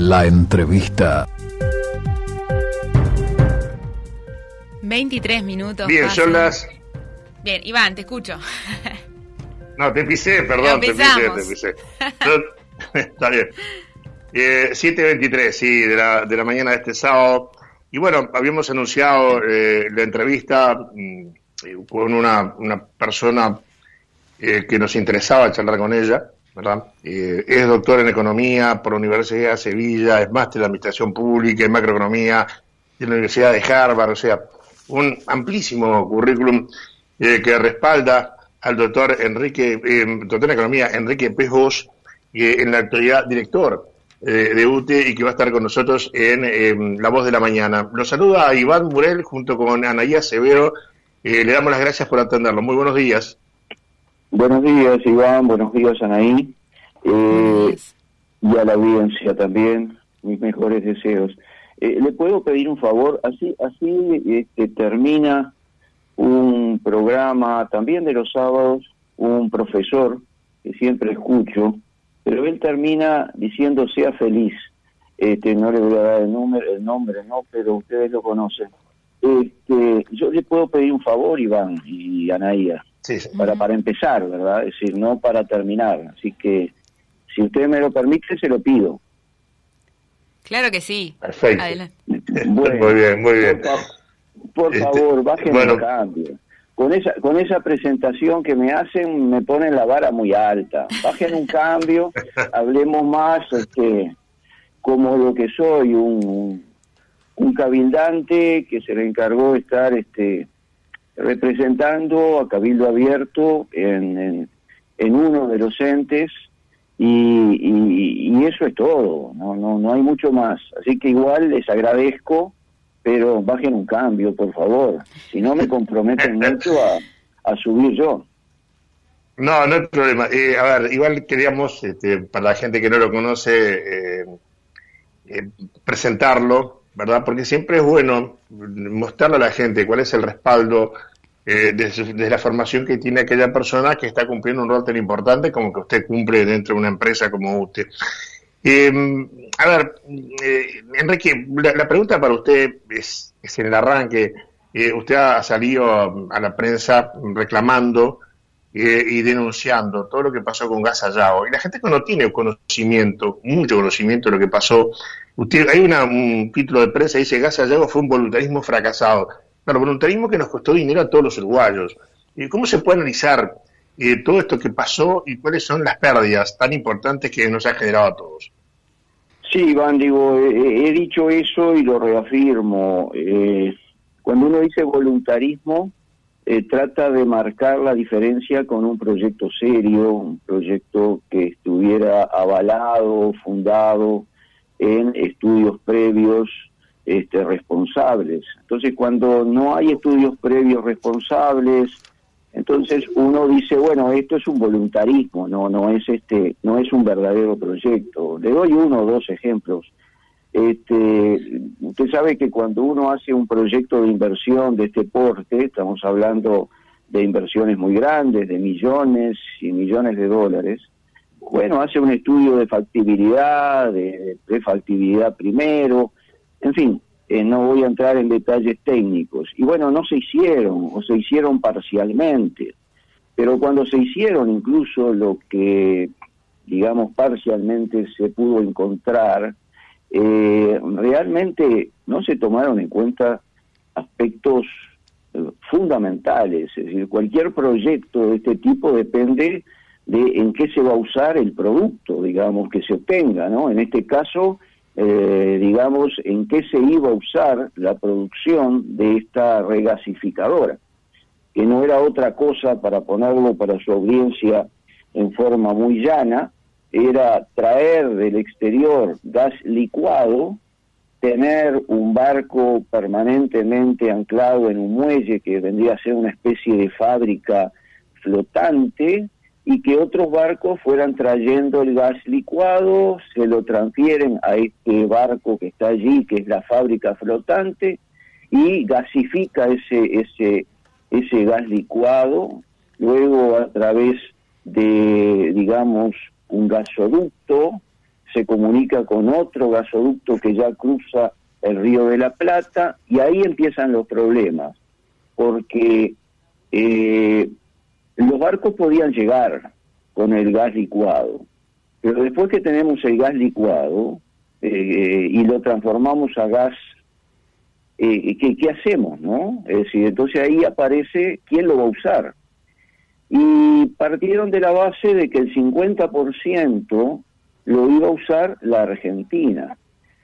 La entrevista. 23 minutos. Bien, pasan. son las... Bien, Iván, te escucho. No, te pisé, perdón, te pisé, te pisé. No, Está bien. Eh, 7.23, sí, de la, de la mañana de este sábado. Y bueno, habíamos anunciado eh, la entrevista mm, eh, con una, una persona eh, que nos interesaba charlar con ella, ¿verdad? Eh, es doctor en Economía por la Universidad de Sevilla, es máster en Administración Pública, en Macroeconomía de la Universidad de Harvard, o sea, un amplísimo currículum eh, que respalda al doctor Enrique, eh, doctor en Economía, Enrique Pejos, que en la actualidad director eh, de UTE y que va a estar con nosotros en eh, La Voz de la Mañana. Nos saluda Iván Murel junto con Anaía Severo. Eh, le damos las gracias por atenderlo. Muy buenos días. Buenos días, Iván. Buenos días, Anaí. Eh, y a la audiencia también. Mis mejores deseos. Eh, ¿Le puedo pedir un favor? Así, así este, termina un programa también de los sábados, un profesor que siempre escucho, pero él termina diciendo sea feliz. Este, no le voy a dar el, número, el nombre, no, pero ustedes lo conocen. Este, yo le puedo pedir un favor, Iván y Anaía Sí, sí. para, para empezar, ¿verdad? Es decir, no para terminar. Así que, si usted me lo permite, se lo pido. Claro que sí. Perfecto. Adelante. Muy bien, muy bien. Por, fa- por Este, favor, bajen bueno. el cambio. Con esa, con esa presentación que me hacen, me ponen la vara muy alta. Bajen un cambio, hablemos más este, como lo que soy, un, un cabildante que se le encargó de estar este, representando a Cabildo Abierto en, en, en uno de los entes y, y- y eso es todo, no, no, no hay mucho más. Así que igual les agradezco, pero bajen un cambio, por favor. Si no me comprometen mucho a, a subir yo. No, no hay problema. Eh, a ver, igual queríamos, este, para la gente que no lo conoce, eh, eh, presentarlo, ¿verdad? Porque siempre es bueno mostrarle a la gente cuál es el respaldo eh, de, la formación que tiene aquella persona que está cumpliendo un rol tan importante como que usted cumple dentro de una empresa como usted. Eh, a ver, eh, Enrique, la, pregunta para usted es, es en el arranque. Eh, usted ha salido a, a la prensa reclamando eh, y denunciando todo lo que pasó con Gas Allao. Y la gente que no tiene conocimiento, mucho conocimiento de lo que pasó, usted hay una, un título de prensa que dice Gas Allao fue un voluntarismo fracasado. Claro, voluntarismo que nos costó dinero a todos los uruguayos. ¿Y ¿Cómo se puede analizar eh, todo esto que pasó y cuáles son las pérdidas tan importantes que nos ha generado a todos? Sí, Iván, digo, he, he dicho eso y lo reafirmo. Eh, cuando uno dice voluntarismo, eh, trata de marcar la diferencia con un proyecto serio, un proyecto que estuviera avalado, fundado en estudios previos este, responsables. Entonces, cuando no hay estudios previos responsables, entonces uno dice, bueno, esto es un voluntarismo, no, no es este, no es un verdadero proyecto. Le doy uno o dos ejemplos. Este, usted sabe que cuando uno hace un proyecto de inversión de este porte, estamos hablando de inversiones muy grandes, de millones y millones de dólares, bueno, hace un estudio de factibilidad, de, de factibilidad primero, en fin, eh, no voy a entrar en detalles técnicos. Y bueno, no se hicieron, o se hicieron parcialmente, pero cuando se hicieron incluso lo que, digamos, parcialmente se pudo encontrar, eh, realmente no se tomaron en cuenta aspectos eh, fundamentales, es decir, cualquier proyecto de este tipo depende de en qué se va a usar el producto, digamos, que se obtenga, ¿no? En este caso, eh, digamos, en qué se iba a usar la producción de esta regasificadora, que no era otra cosa, para ponerlo para su audiencia en forma muy llana, era traer del exterior gas licuado, tener un barco permanentemente anclado en un muelle que vendría a ser una especie de fábrica flotante y que otros barcos fueran trayendo el gas licuado, se lo transfieren a este barco que está allí, que es la fábrica flotante, y gasifica ese, ese, ese gas licuado, luego a través de, digamos, un gasoducto, se comunica con otro gasoducto que ya cruza el río de la Plata y ahí empiezan los problemas, porque eh, los barcos podían llegar con el gas licuado, pero después que tenemos el gas licuado eh, y lo transformamos a gas, eh, ¿qué, ¿qué hacemos? no Es decir, entonces ahí aparece quién lo va a usar. Y partieron de la base de que el 50% lo iba a usar la Argentina.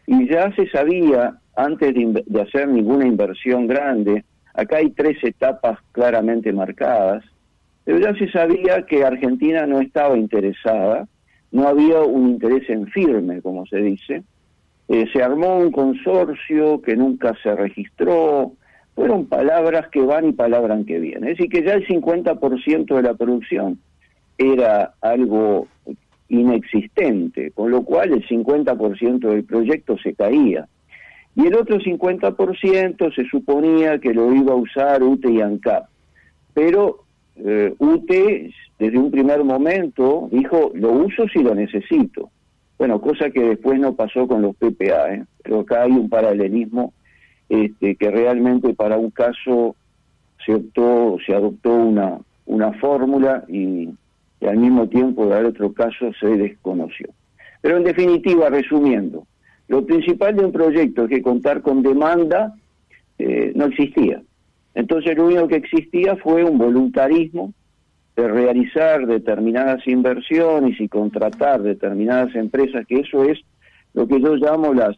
Y ya se sabía, antes de, hacer ninguna inversión grande, acá hay tres etapas claramente marcadas, pero ya se sabía que Argentina no estaba interesada, no había un interés en firme, como se dice. Eh, se armó un consorcio que nunca se registró, fueron palabras que van y palabras que vienen. Es decir, que ya el 50% de la producción era algo inexistente, con lo cual el 50% del proyecto se caía. Y el otro 50% se suponía que lo iba a usar UTE y ANCAP. Pero eh, UTE, desde un primer momento, dijo, lo uso si lo necesito. Bueno, cosa que después no pasó con los PPA, ¿eh? pero acá hay un paralelismo este, que realmente para un caso se optó, se adoptó una, fórmula y al mismo tiempo dar otro caso se desconoció. Pero en definitiva, resumiendo, lo principal de un proyecto es que contar con demanda eh, no existía. Entonces lo único que existía fue un voluntarismo de realizar determinadas inversiones y contratar determinadas empresas, que eso es lo que yo llamo las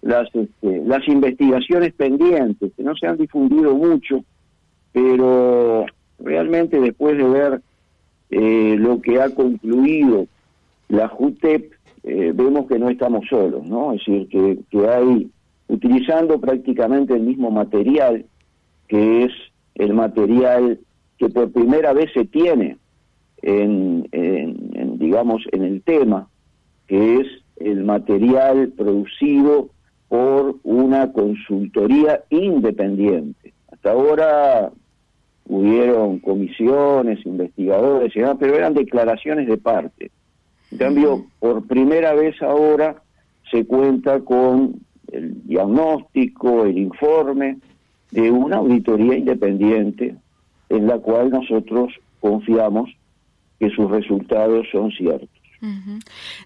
las, este, las investigaciones pendientes, que no se han difundido mucho, pero realmente después de ver eh, lo que ha concluido la JUTEP, eh, vemos que no estamos solos, ¿no? Es decir, que, que hay, utilizando prácticamente el mismo material, que es el material que por primera vez se tiene en, en, digamos, en el tema, que es el material producido por una consultoría independiente. Hasta ahora hubieron comisiones, investigadores, y demás, pero eran declaraciones de parte. En cambio, por primera vez ahora se cuenta con el diagnóstico, el informe de una auditoría independiente en la cual nosotros confiamos que sus resultados son ciertos.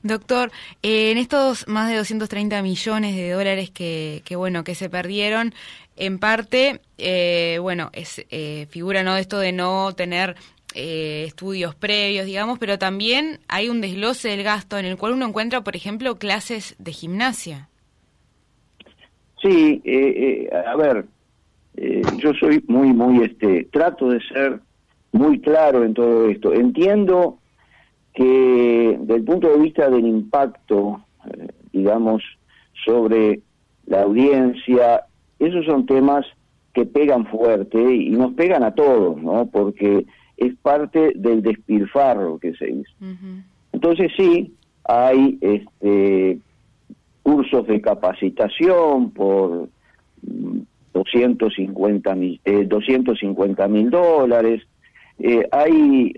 Doctor, eh, en estos más de 230 millones de dólares que, que bueno que se perdieron, en parte, eh, bueno, es, eh, figura no esto de no tener estudios previos, digamos, pero también hay un desglose del gasto en el cual uno encuentra, por ejemplo, clases de gimnasia. Sí, a ver, yo soy muy, muy, este, trato de ser muy claro en todo esto. Entiendo que del punto de vista del impacto, eh, digamos, sobre la audiencia, esos son temas que pegan fuerte y nos pegan a todos, ¿no? Porque es parte del despilfarro que se hizo. Entonces sí, hay este, cursos de capacitación por 250 mil, eh, 250 mil dólares, eh, hay,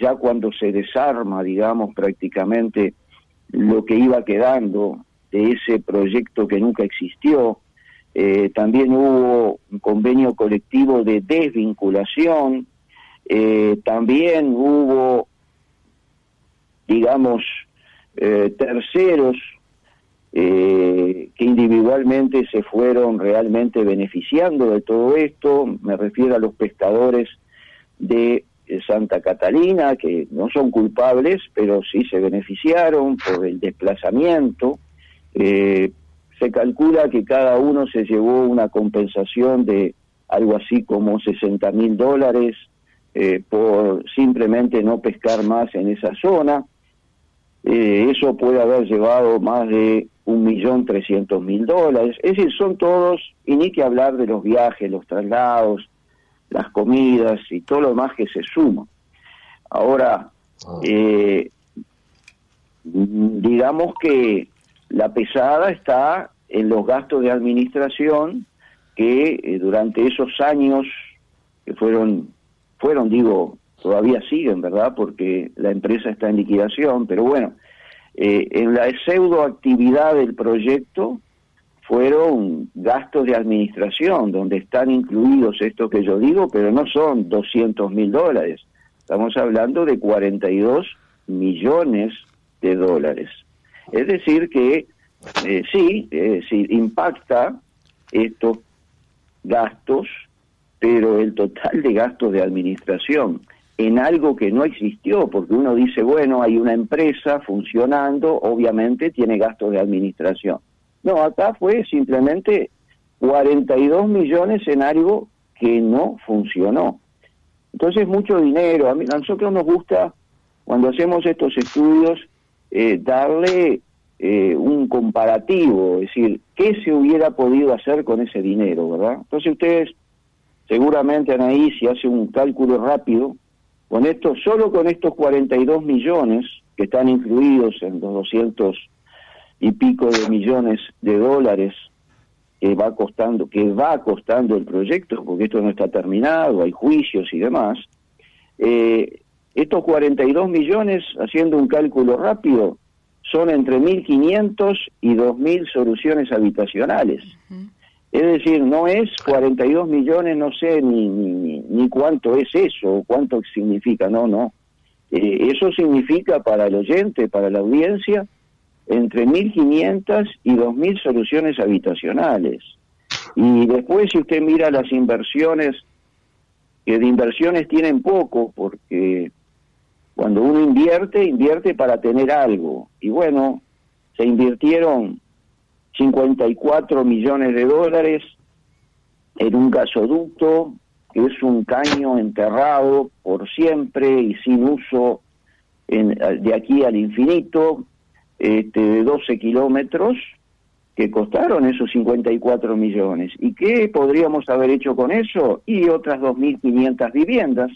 ya cuando se desarma, digamos, prácticamente lo que iba quedando de ese proyecto que nunca existió, eh, también hubo un convenio colectivo de desvinculación, eh, también hubo, digamos, terceros que individualmente se fueron realmente beneficiando de todo esto, me refiero a los pescadores de eh, Santa Catalina, que no son culpables, pero sí se beneficiaron por el desplazamiento. Eh, se calcula que cada uno se llevó una compensación de algo así como 60 mil dólares eh, por simplemente no pescar más en esa zona. Eso puede haber llevado más de un millón trescientos mil dólares. Es decir, son todos, y ni que hablar de los viajes, los traslados, las comidas y todo lo demás que se suma. Ahora, ah. eh, digamos que la pesada está en los gastos de administración que eh, durante esos años que fueron, fueron, digo, todavía siguen, ¿verdad? Porque la empresa está en liquidación, pero bueno, Eh, en la pseudoactividad del proyecto fueron gastos de administración, donde están incluidos estos que yo digo, pero no son 200 mil dólares. Estamos hablando de 42 millones de dólares. Es decir, que eh, sí, sí, impacta estos gastos, pero el total de gastos de administración en algo que no existió, porque uno dice, bueno, hay una empresa funcionando, obviamente tiene gastos de administración. No, acá fue simplemente 42 millones en algo que no funcionó. Entonces, mucho dinero. A, mí, a nosotros nos gusta, cuando hacemos estos estudios, eh, darle eh, un comparativo, es decir, qué se hubiera podido hacer con ese dinero, ¿verdad? Entonces ustedes seguramente ahí si hace un cálculo rápido, con esto, solo con estos 42 millones que están incluidos en los 200 y pico de millones de dólares que va costando, que va costando el proyecto, porque esto no está terminado, hay juicios y demás, eh, estos 42 millones, haciendo un cálculo rápido, son entre 1.500 y 2.000 soluciones habitacionales. Es decir, no es 42 millones, no sé ni, ni, cuánto es eso, cuánto significa, no, no. Eh, eso significa para el oyente, para la audiencia, entre 1.500 y 2.000 soluciones habitacionales. Y después, si usted mira las inversiones, que de inversiones tienen poco, porque cuando uno invierte, invierte para tener algo. Y bueno, se invirtieron 54 millones de dólares en un gasoducto que es un caño enterrado por siempre y sin uso en, de aquí al infinito, este, de 12 kilómetros, que costaron esos 54 millones. ¿Y qué podríamos haber hecho con eso? Y otras 2.500 viviendas.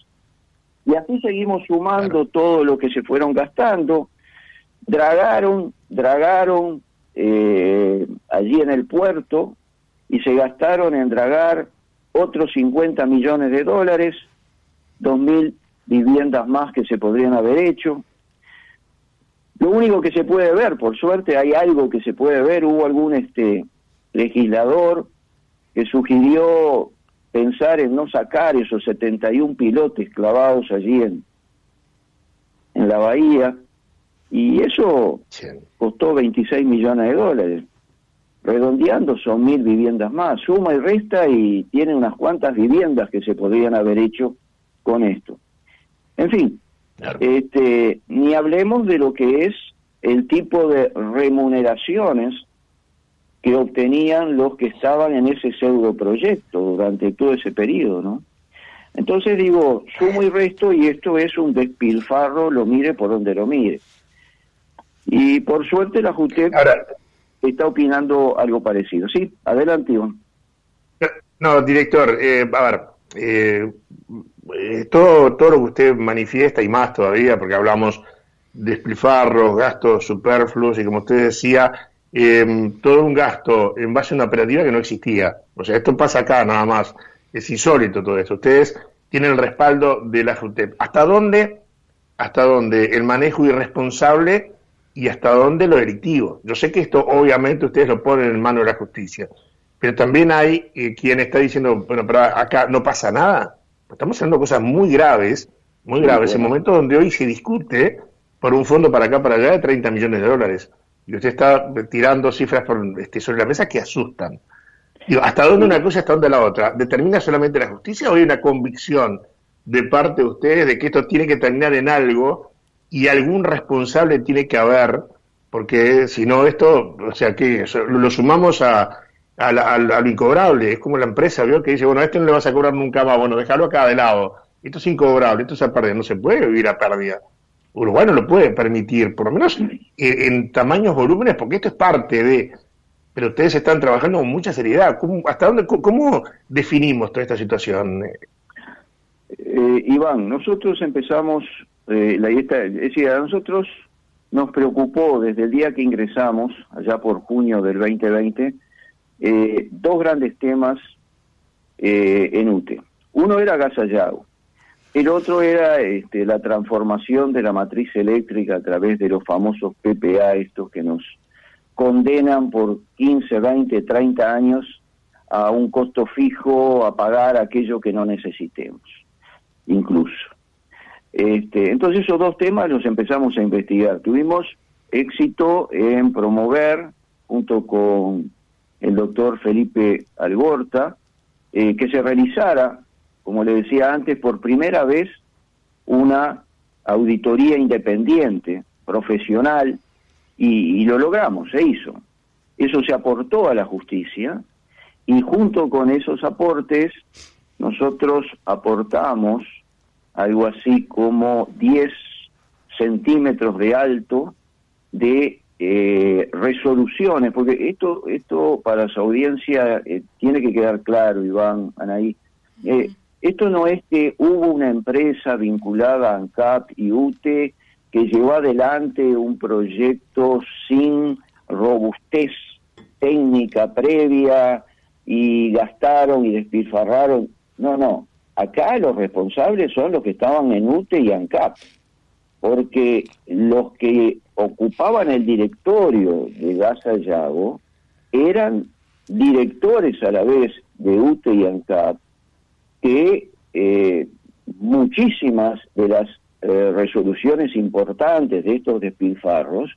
Y así seguimos sumando todo lo que se fueron gastando. Dragaron, dragaron eh, allí en el puerto y se gastaron en dragar otros 50 millones de dólares, 2.000 viviendas más que se podrían haber hecho. Lo único que se puede ver, por suerte hay algo que se puede ver, hubo algún este legislador que sugirió pensar en no sacar esos 71 pilotes clavados allí en, en la bahía, y eso costó 26 millones de dólares. Redondeando son mil viviendas más, suma y resta y tiene unas cuantas viviendas que se podrían haber hecho con esto. En fin, este, ni hablemos de lo que es el tipo de remuneraciones que obtenían los que estaban en ese pseudo proyecto durante todo ese periodo, ¿no? Entonces digo, sumo y resto y esto es un despilfarro, lo mire por donde lo mire. Y por suerte la JUTEP está opinando algo parecido. Sí, adelante, Iván. No, director, eh, a ver, eh, eh, todo, todo lo que usted manifiesta y más todavía, porque hablamos de despilfarros, gastos superfluos y como usted decía, todo un gasto en base a una operativa que no existía. O sea, esto pasa acá nada más. Es insólito todo esto. Ustedes tienen el respaldo de la FUTEP. ¿Hasta dónde? Hasta dónde el manejo irresponsable y hasta dónde lo delictivo. Yo sé que esto obviamente ustedes lo ponen en manos de la justicia, pero también hay eh, quien está diciendo, bueno, pero acá no pasa nada. Estamos haciendo cosas muy graves, muy graves, en momentos donde hoy se discute por un fondo para acá, para allá de 30 millones de dólares. Y usted está tirando cifras por, este, sobre la mesa que asustan. Digo, ¿hasta dónde una cosa, hasta dónde la otra? ¿Determina solamente la justicia o hay una convicción de parte de ustedes de que esto tiene que terminar en algo y algún responsable tiene que haber, porque si no esto, o sea, que lo sumamos a, a, lo incobrable, es como la empresa, ¿vio? Que dice, bueno, a este no le vas a cobrar nunca más, bueno, déjalo acá de lado, esto es incobrable, esto es a pérdida, no se puede vivir a pérdida. Uruguay no lo puede permitir, por lo menos en, tamaños, volúmenes, porque esto es parte de... Pero ustedes están trabajando con mucha seriedad. ¿Hasta dónde, cómo definimos toda esta situación? Eh, Iván, nosotros empezamos eh, la, es decir, a nosotros nos preocupó desde el día que ingresamos, allá por junio del 2020, eh, dos grandes temas eh, en UTE. Uno era Gasallao. El otro era este, la transformación de la matriz eléctrica a través de los famosos PPA, estos que nos condenan por 15, 20, 30 años a un costo fijo, a pagar aquello que no necesitemos, incluso. Este, entonces esos dos temas los empezamos a investigar. Tuvimos éxito en promover, junto con el doctor Felipe Algorta, eh, que se realizara, como le decía antes, por primera vez una auditoría independiente, profesional, y, y lo logramos, se hizo. Eso se aportó a la justicia y junto con esos aportes nosotros aportamos algo así como 10 centímetros de alto de eh, resoluciones, porque esto, esto para su audiencia eh, tiene que quedar claro, Iván, Anaí. Eh, esto no es que hubo una empresa vinculada a ANCAP y UTE que llevó adelante un proyecto sin robustez técnica previa y gastaron y despilfarraron. No, no. Acá los responsables son los que estaban en UTE y ANCAP, porque los que ocupaban el directorio de Gaza Yago eran directores a la vez de UTE y ANCAP, que eh, muchísimas de las eh, resoluciones importantes de estos despilfarros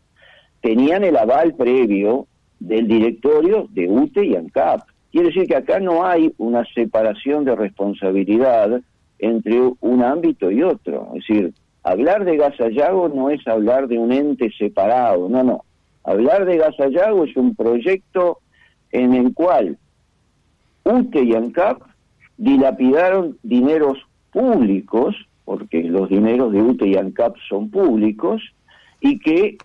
tenían el aval previo del directorio de UTE y ANCAP. Quiere decir que acá no hay una separación de responsabilidad entre un ámbito y otro. Es decir, hablar de Gasallago no es hablar de un ente separado, no, no. Hablar de Gasallago es un proyecto en el cual UTE y ANCAP dilapidaron dineros públicos, porque los dineros de UTE y ANCAP son públicos, y que,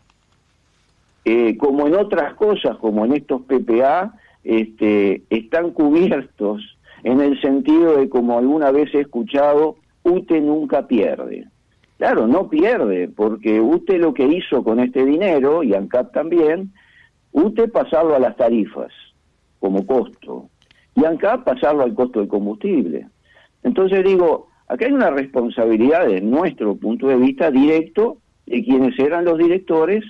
eh, como en otras cosas, como en estos PPA, este, están cubiertos en el sentido de, como alguna vez he escuchado, UTE nunca pierde. Claro, no pierde, porque UTE lo que hizo con este dinero, y ANCAP también, UTE pasarlo a las tarifas como costo, y ANCAP pasarlo al costo del combustible. Entonces digo, acá hay una responsabilidad de nuestro punto de vista directo de quienes eran los directores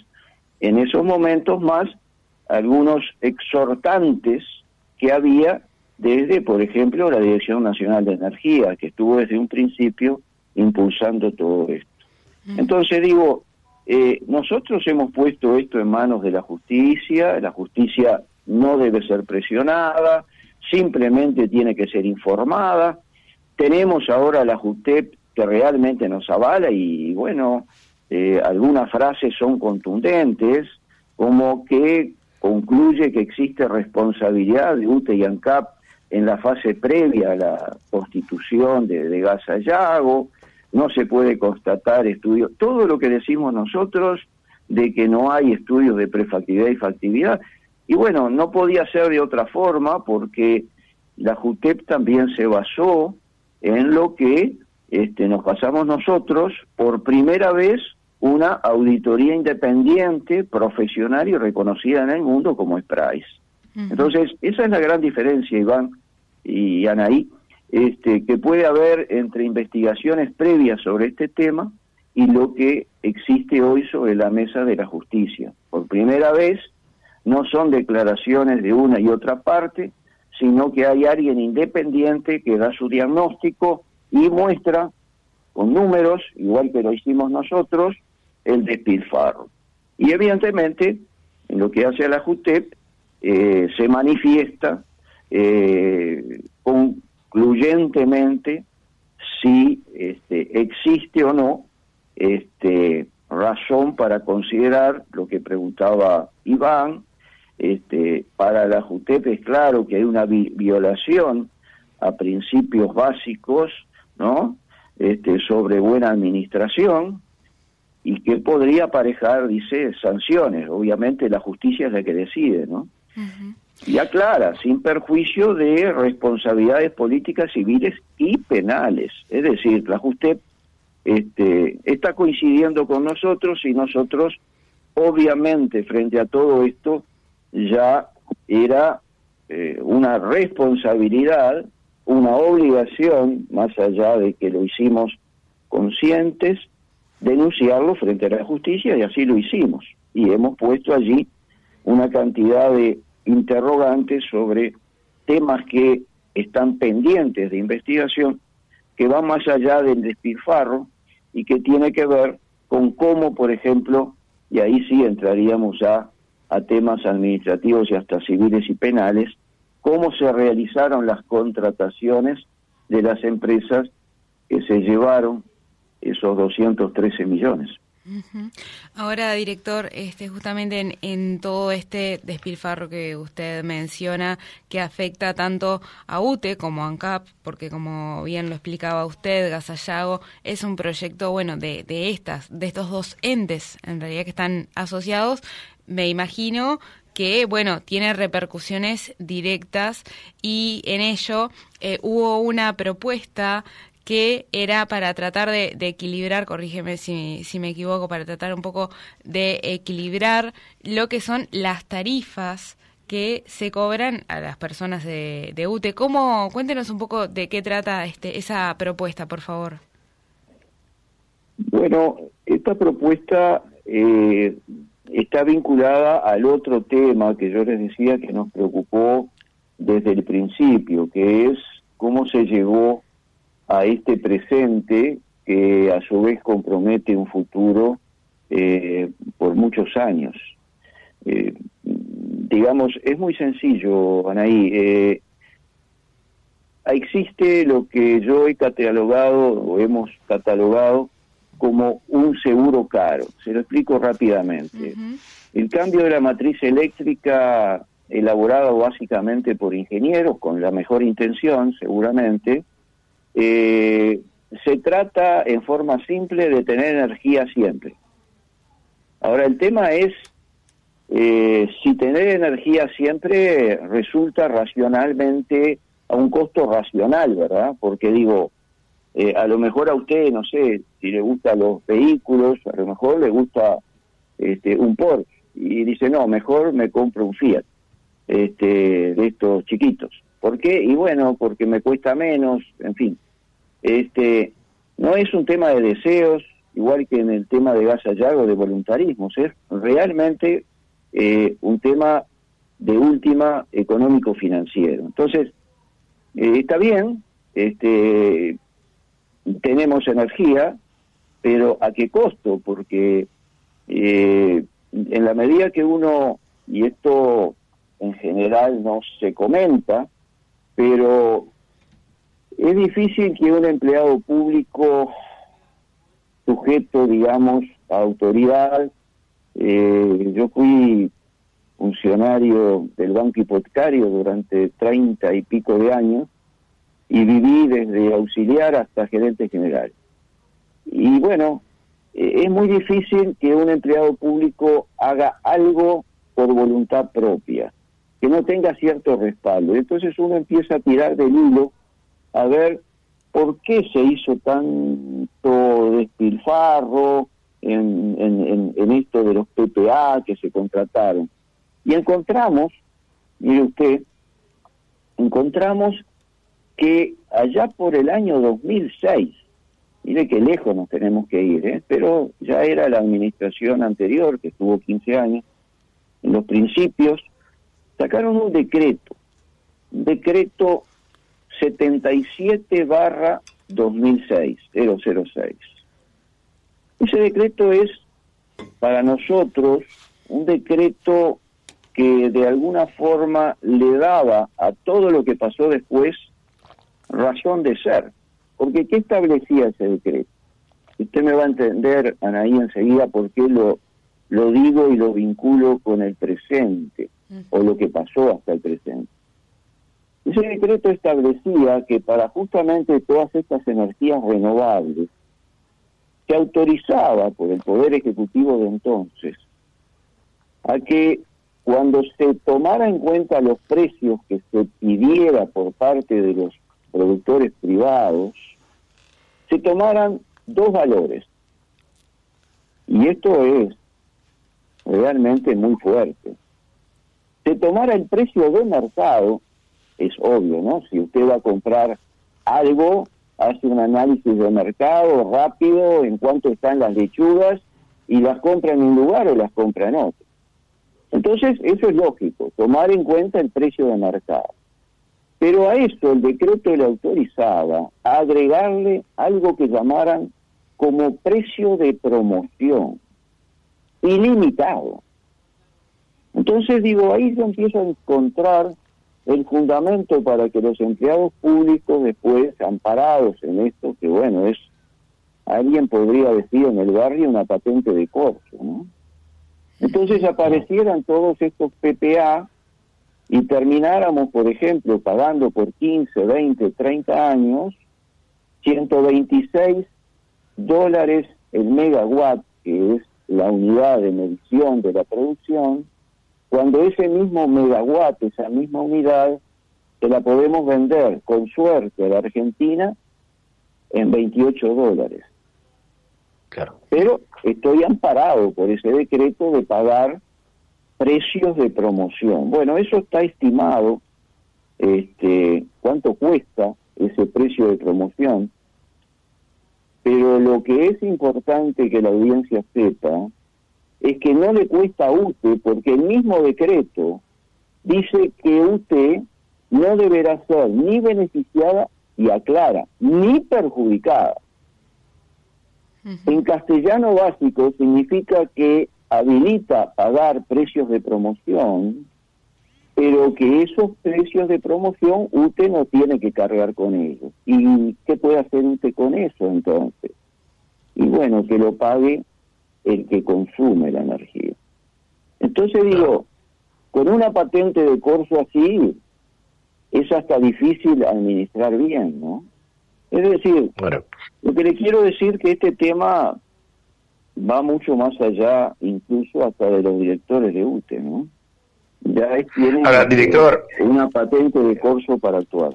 en esos momentos más algunos exhortantes que había desde, por ejemplo, la Dirección Nacional de Energía, que estuvo desde un principio impulsando todo esto. Entonces digo, eh, nosotros hemos puesto esto en manos de la justicia, la justicia no debe ser presionada, simplemente tiene que ser informada. Tenemos ahora la JUTEP que realmente nos avala y, bueno, eh, algunas frases son contundentes, como que concluye que existe responsabilidad de UTE y ANCAP en la fase previa a la constitución de, Gaza Yago, no se puede constatar estudios, todo lo que decimos nosotros de que no hay estudios de prefactividad y factividad, y bueno, no podía ser de otra forma porque la JUTEP también se basó en lo que este, nos pasamos nosotros por primera vez una auditoría independiente, profesional y reconocida en el mundo como es Price. Entonces, esa es la gran diferencia, Iván y Anaí, este, que puede haber entre investigaciones previas sobre este tema y lo que existe hoy sobre la mesa de la justicia. Por primera vez, no son declaraciones de una y otra parte, sino que hay alguien independiente que da su diagnóstico y muestra con números, igual que lo hicimos nosotros, el despilfarro. Y evidentemente, en lo que hace a la JUTEP, eh, se manifiesta eh, concluyentemente si este, existe o no este, razón para considerar lo que preguntaba Iván. Este, para la JUTEP es claro que hay una violación a principios básicos, ¿no? Este, sobre buena administración, y que podría aparejar, dice, sanciones. Obviamente la justicia es la que decide, ¿no? Y aclara, sin perjuicio de responsabilidades políticas, civiles y penales. Es decir, la justicia este, está coincidiendo con nosotros y nosotros, obviamente, frente a todo esto, ya era eh, una responsabilidad, una obligación, más allá de que lo hicimos conscientes, denunciarlo frente a la justicia y así lo hicimos. Y hemos puesto allí una cantidad de interrogantes sobre temas que están pendientes de investigación, que van más allá del despilfarro y que tiene que ver con cómo, por ejemplo, y ahí sí entraríamos ya a temas administrativos y hasta civiles y penales, cómo se realizaron las contrataciones de las empresas que se llevaron esos 213 millones. Ahora, director, este, justamente en, todo este despilfarro que usted menciona, que afecta tanto a UTE como a ANCAP, porque como bien lo explicaba usted, Gasallago es un proyecto, bueno, de, de estas, de estos dos entes, en realidad que están asociados, me imagino que, bueno, tiene repercusiones directas y en ello eh, hubo una propuesta que era para tratar de, equilibrar, corrígeme si, me equivoco, para tratar un poco de equilibrar lo que son las tarifas que se cobran a las personas de, de UTE. ¿Cómo, cuéntenos un poco de qué trata este, esa propuesta, por favor. Bueno, esta propuesta eh, está vinculada al otro tema que yo les decía que nos preocupó desde el principio, que es cómo se llegó a este presente que a su vez compromete un futuro eh, por muchos años. Eh, digamos, es muy sencillo, Anaí. Eh, existe lo que yo he catalogado o hemos catalogado como un seguro caro. Se lo explico rápidamente. El cambio de la matriz eléctrica elaborado básicamente por ingenieros con la mejor intención, seguramente, eh, se trata en forma simple de tener energía siempre. Ahora, el tema es eh, si tener energía siempre resulta racionalmente a un costo racional, ¿verdad? Porque digo, eh, a lo mejor a usted, no sé, si le gustan los vehículos, a lo mejor le gusta este, un Porsche y dice, no, mejor me compro un Fiat este, de estos chiquitos. ¿Por qué? Y bueno, porque me cuesta menos, en fin. Este, no es un tema de deseos, igual que en el tema de gas o de voluntarismo, es realmente eh, un tema de última económico-financiero. Entonces, eh, está bien, este, tenemos energía, pero ¿a qué costo? Porque eh, en la medida que uno, y esto en general no se comenta, pero es difícil que un empleado público sujeto, digamos, a autoridad, eh, yo fui funcionario del banco hipotecario durante treinta y pico de años y viví desde auxiliar hasta gerente general. Y bueno, eh, es muy difícil que un empleado público haga algo por voluntad propia, que no tenga cierto respaldo. Entonces uno empieza a tirar del hilo a ver por qué se hizo tanto despilfarro en, en, esto de los PPA que se contrataron. Y encontramos, mire usted, encontramos que allá por el año 2006, mire qué lejos nos tenemos que ir, ¿eh? pero ya era la administración anterior, que estuvo 15 años, en los principios, sacaron un decreto, un decreto 77 barra 2006, 006. Ese decreto es para nosotros un decreto que de alguna forma le daba a todo lo que pasó después razón de ser. Porque ¿qué establecía ese decreto? Usted me va a entender, Anaí, enseguida por qué lo, lo digo y lo vinculo con el presente, o lo que pasó hasta el presente. Ese decreto establecía que para justamente todas estas energías renovables, se autorizaba por el Poder Ejecutivo de entonces a que cuando se tomara en cuenta los precios que se pidiera por parte de los productores privados, se tomaran dos valores. Y esto es realmente muy fuerte. Se tomara el precio de mercado es obvio, ¿no? Si usted va a comprar algo, hace un análisis de mercado rápido en cuánto están las lechugas y las compra en un lugar o las compra en otro. Entonces, eso es lógico, tomar en cuenta el precio de mercado. Pero a eso el decreto le autorizaba a agregarle algo que llamaran como precio de promoción, ilimitado. Entonces digo, ahí yo empiezo a encontrar el fundamento para que los empleados públicos después, amparados en esto, que bueno, es, alguien podría decir en el barrio una patente de corso, ¿no? Entonces aparecieran todos estos PPA y termináramos, por ejemplo, pagando por 15, 20, 30 años 126 dólares el megawatt, que es la unidad de medición de la producción, cuando ese mismo megawatt, esa misma unidad, se la podemos vender con suerte a la Argentina en 28 dólares. Claro. Pero estoy amparado por ese decreto de pagar precios de promoción. Bueno, eso está estimado, este, cuánto cuesta ese precio de promoción, pero lo que es importante que la audiencia sepa es que no le cuesta a UTE, porque el mismo decreto dice que UTE no deberá ser ni beneficiada, y aclara, ni perjudicada. En castellano básico significa que habilita pagar precios de promoción, pero que esos precios de promoción UTE no tiene que cargar con ellos. ¿Y qué puede hacer UTE con eso entonces? Y bueno, que lo pague el que consume la energía. Entonces digo, con una patente de corso así, es hasta difícil administrar bien, ¿no? Es decir, lo que le quiero decir que este tema va mucho más allá, incluso hasta de los directores de UTE, ¿no? Ya es, tiene director, una patente de corso para actuar.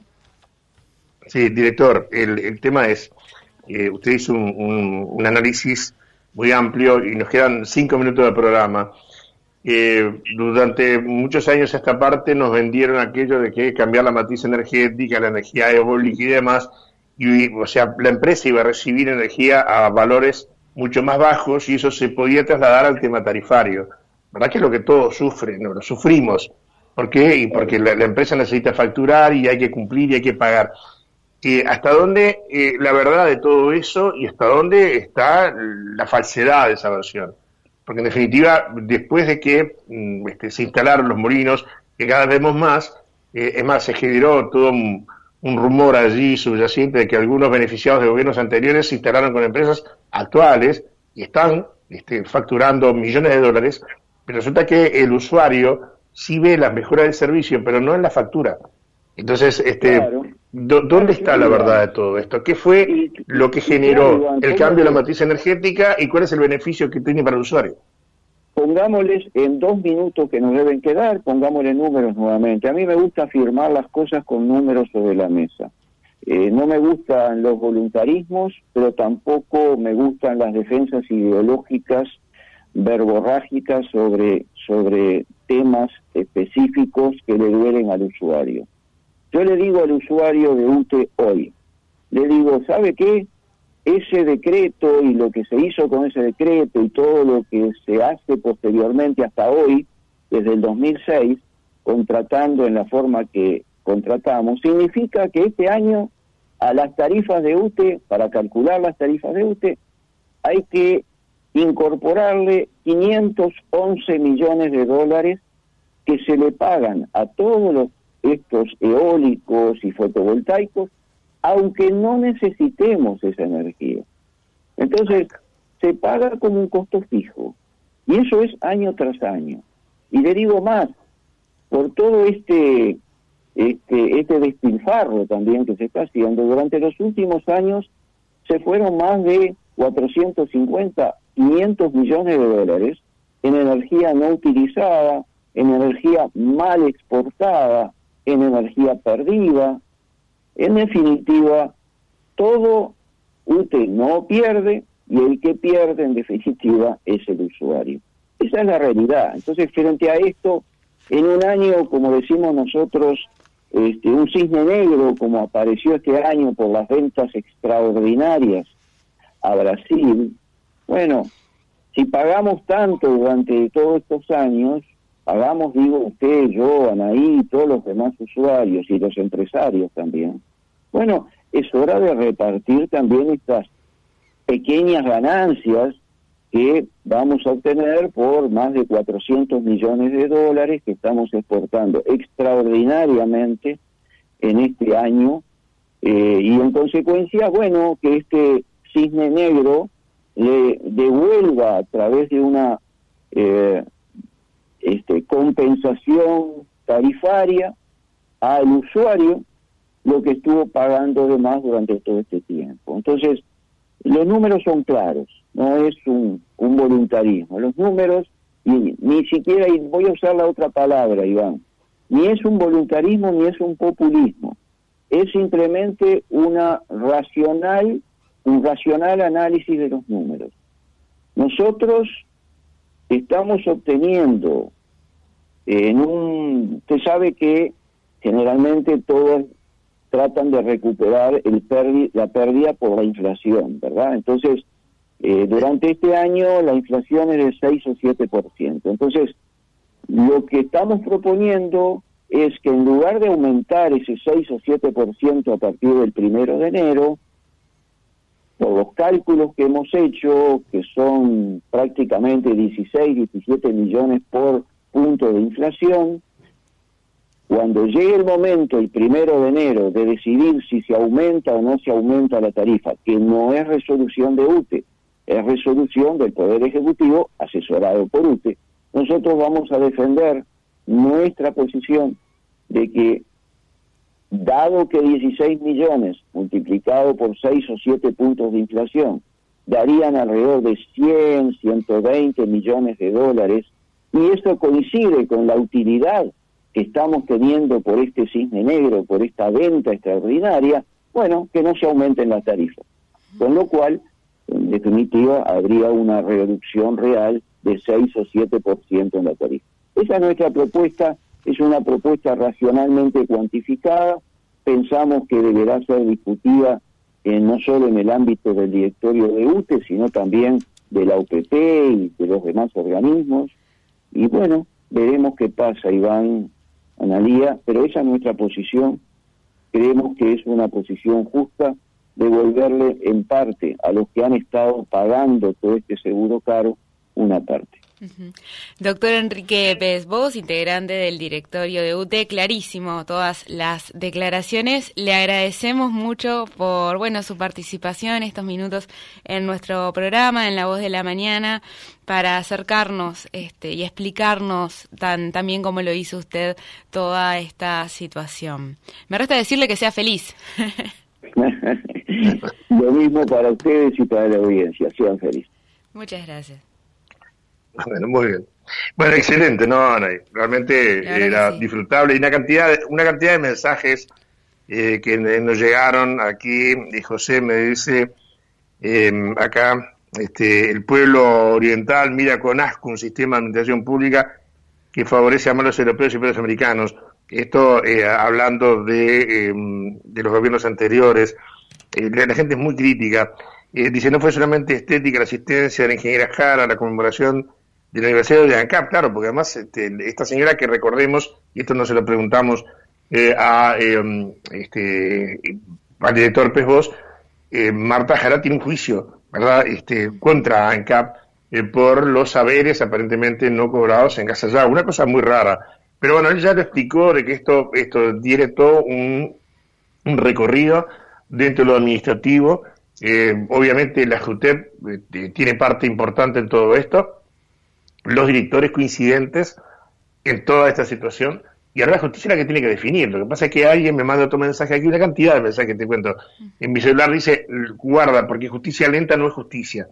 Sí, director, el, el tema es, eh, usted hizo un, un, análisis muy amplio y nos quedan cinco minutos de programa. Eh, durante muchos años esta parte nos vendieron aquello de que cambiar la matriz energética, la energía eólica y demás, y o sea, la empresa iba a recibir energía a valores mucho más bajos y eso se podía trasladar al tema tarifario. ¿Verdad que es lo que todos sufren? ¿no? Sufrimos. ¿Por qué? Y porque la, empresa necesita facturar y hay que cumplir y hay que pagar. Eh, ¿Hasta dónde eh, la verdad de todo eso y hasta dónde está la falsedad de esa versión? Porque en definitiva, después de que mm, este, se instalaron los molinos, que cada vez vemos más, eh, es más, se generó todo un, rumor allí subyacente de que algunos beneficiados de gobiernos anteriores se instalaron con empresas actuales y están este, facturando millones de dólares, pero resulta que el usuario sí ve las mejoras del servicio, pero no en la factura. Entonces, este, ¿dónde está la verdad de todo esto? ¿Qué fue lo que generó el cambio de la matriz energética y cuál es el beneficio que tiene para el usuario? pongámosles en dos minutos que nos deben quedar, pongámosle números nuevamente. A mí me gusta afirmar las cosas con números sobre la mesa. Eh, no me gustan los voluntarismos, pero tampoco me gustan las defensas ideológicas verborrágicas sobre, sobre temas específicos que le duelen al usuario. Yo le digo al usuario de UTE hoy, le digo, ¿sabe qué? ese decreto y lo que se hizo con ese decreto y todo lo que se hace posteriormente hasta hoy, desde el 2006, contratando en la forma que contratamos, significa que este año a las tarifas de UTE, para calcular las tarifas de UTE, hay que incorporarle 511 millones de dólares que se le pagan a todos los, estos eólicos y fotovoltaicos aunque no necesitemos esa energía. Entonces, se paga como un costo fijo, y eso es año tras año. Y le digo más, por todo este, este, este despilfarro también que se está haciendo, durante los últimos años se fueron más de 450, 500 millones de dólares en energía no utilizada, en energía mal exportada, en energía perdida, en definitiva, todo UTE no pierde y el que pierde en definitiva es el usuario. Esa es la realidad. Entonces, frente a esto, en un año, como decimos nosotros, este, un cisne negro como apareció este año por las ventas extraordinarias a Brasil, bueno, si pagamos tanto durante todos estos años, pagamos, digo usted, yo, Anaí, todos los demás usuarios y los empresarios también, bueno, es hora de repartir también estas pequeñas ganancias que vamos a obtener por más de 400 millones de dólares que estamos exportando extraordinariamente en este año eh, y en consecuencia, bueno, que este cisne negro le devuelva a través de una eh, compensación tarifaria al usuario lo que estuvo pagando de más durante todo este tiempo. Entonces, los números son claros, no es un, voluntarismo. Los números, y ni siquiera, y voy a usar la otra palabra, Iván, ni es un voluntarismo ni es un populismo, es simplemente una racional, un racional análisis de los números. Nosotros estamos obteniendo en un, usted sabe que generalmente todos tratan de recuperar el la pérdida por la inflación, ¿verdad? Entonces, eh, durante este año la inflación es del 6 o 7%. Entonces, lo que estamos proponiendo es que en lugar de aumentar ese 6 o 7% a partir del primero de enero, por los cálculos que hemos hecho, que son prácticamente 16, 17 millones por punto de inflación, cuando llegue el momento, el primero de enero, de decidir si se aumenta o no se aumenta la tarifa, que no es resolución de UTE, es resolución del Poder Ejecutivo asesorado por UTE, nosotros vamos a defender nuestra posición de que, dado que 16 millones multiplicado por 6 o 7 puntos de inflación darían alrededor de 100, 120 millones de dólares, y esto coincide con la utilidad que estamos teniendo por este cisne negro, por esta venta extraordinaria, bueno, que no se aumenten las tarifas. Con lo cual, en definitiva, habría una reducción real de 6 o 7% en la tarifa. Esa es nuestra propuesta, es una propuesta racionalmente cuantificada, pensamos que deberá ser discutida no solo en el ámbito del directorio de UTE, sino también de la UPP y de los demás organismos. Y bueno, veremos qué pasa, Iván, Analía, pero esa es nuestra posición. Creemos que es una posición justa devolverle en parte a los que han estado pagando todo este seguro caro una parte. Doctor Enrique Pérez, vos, integrante del directorio de UTE, clarísimo todas las declaraciones. Le agradecemos mucho por bueno su participación estos minutos en nuestro programa, en La Voz de la Mañana, para acercarnos este, y explicarnos tan, tan bien como lo hizo usted toda esta situación. Me resta decirle que sea feliz. lo mismo para ustedes y para la audiencia. Sean felices. Muchas gracias. Bueno, muy bien. Bueno, excelente, no, realmente era disfrutable y una cantidad, una cantidad de mensajes eh, que nos llegaron aquí y José me dice em, acá este, el pueblo oriental mira con asco un sistema de administración pública que favorece a malos europeos y peores americanos. Esto eh, hablando de, em, de los gobiernos anteriores. Eh, la gente es muy crítica. dice, no fue solamente estética la asistencia de la ingeniera Jara, la conmemoración de la Universidad de ANCAP, claro, porque además este, esta señora que recordemos, y esto no se lo preguntamos eh, a, eh, este, al director Pez eh, Marta Jara tiene un juicio, ¿verdad?, este, contra ANCAP por los saberes aparentemente no cobrados en Casa Ya, una cosa muy rara. Pero bueno, él ya lo explicó de que esto, esto tiene todo un, un recorrido dentro de lo administrativo. obviamente la JUTEP tiene parte importante en todo esto, los directores coincidentes en toda esta situación. Y ahora la justicia es la que tiene que definir. Lo que pasa es que alguien me manda otro mensaje aquí, una cantidad de mensajes que te cuento. En mi celular dice, guarda, porque justicia lenta no es justicia.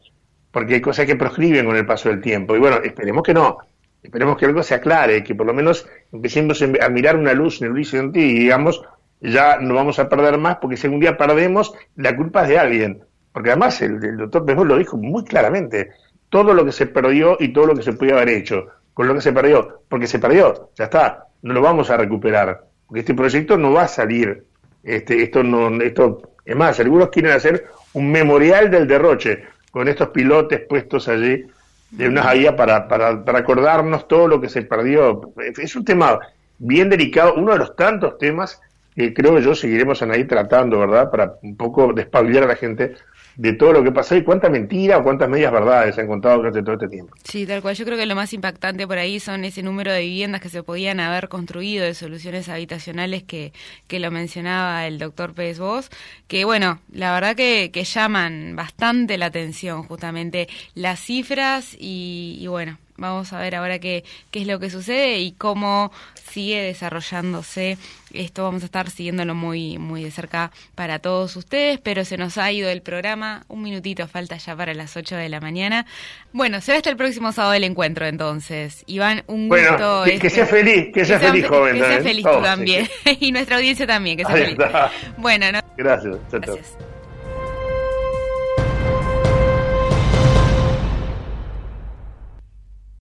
Porque hay cosas que proscriben con el paso del tiempo. Y bueno, esperemos que no. Esperemos que algo se aclare, que por lo menos empecemos a mirar una luz en el horizonte y digamos, ya no vamos a perder más, porque si algún día perdemos, la culpa es de alguien. Porque además el, doctor Pejol lo dijo muy claramente todo lo que se perdió y todo lo que se podía haber hecho con lo que se perdió, porque se perdió, ya está, no lo vamos a recuperar. porque este proyecto no va a salir, este, esto no, esto, es más, algunos quieren hacer un memorial del derroche, con estos pilotes puestos allí de una guía para, para, para acordarnos todo lo que se perdió. Es un tema bien delicado, uno de los tantos temas que creo que yo seguiremos ahí tratando, ¿verdad? Para un poco despabilar a la gente de todo lo que pasó y cuánta mentira o cuántas medias verdades se han contado durante todo este tiempo. Sí, tal cual. Yo creo que lo más impactante por ahí son ese número de viviendas que se podían haber construido, de soluciones habitacionales que, que lo mencionaba el doctor Pérez Vos, que bueno, la verdad que, que llaman bastante la atención justamente las cifras y, y bueno, Vamos a ver ahora qué, qué es lo que sucede y cómo sigue desarrollándose. Esto vamos a estar siguiéndolo muy, muy de cerca para todos ustedes, pero se nos ha ido el programa. Un minutito falta ya para las 8 de la mañana. Bueno, será hasta el próximo sábado el encuentro entonces. Iván, un gusto. que, que, sea este, feliz, que sea feliz, joven. Que sea feliz tú también. y nuestra audiencia también, que sea feliz. Bueno, Gracias. Gracias.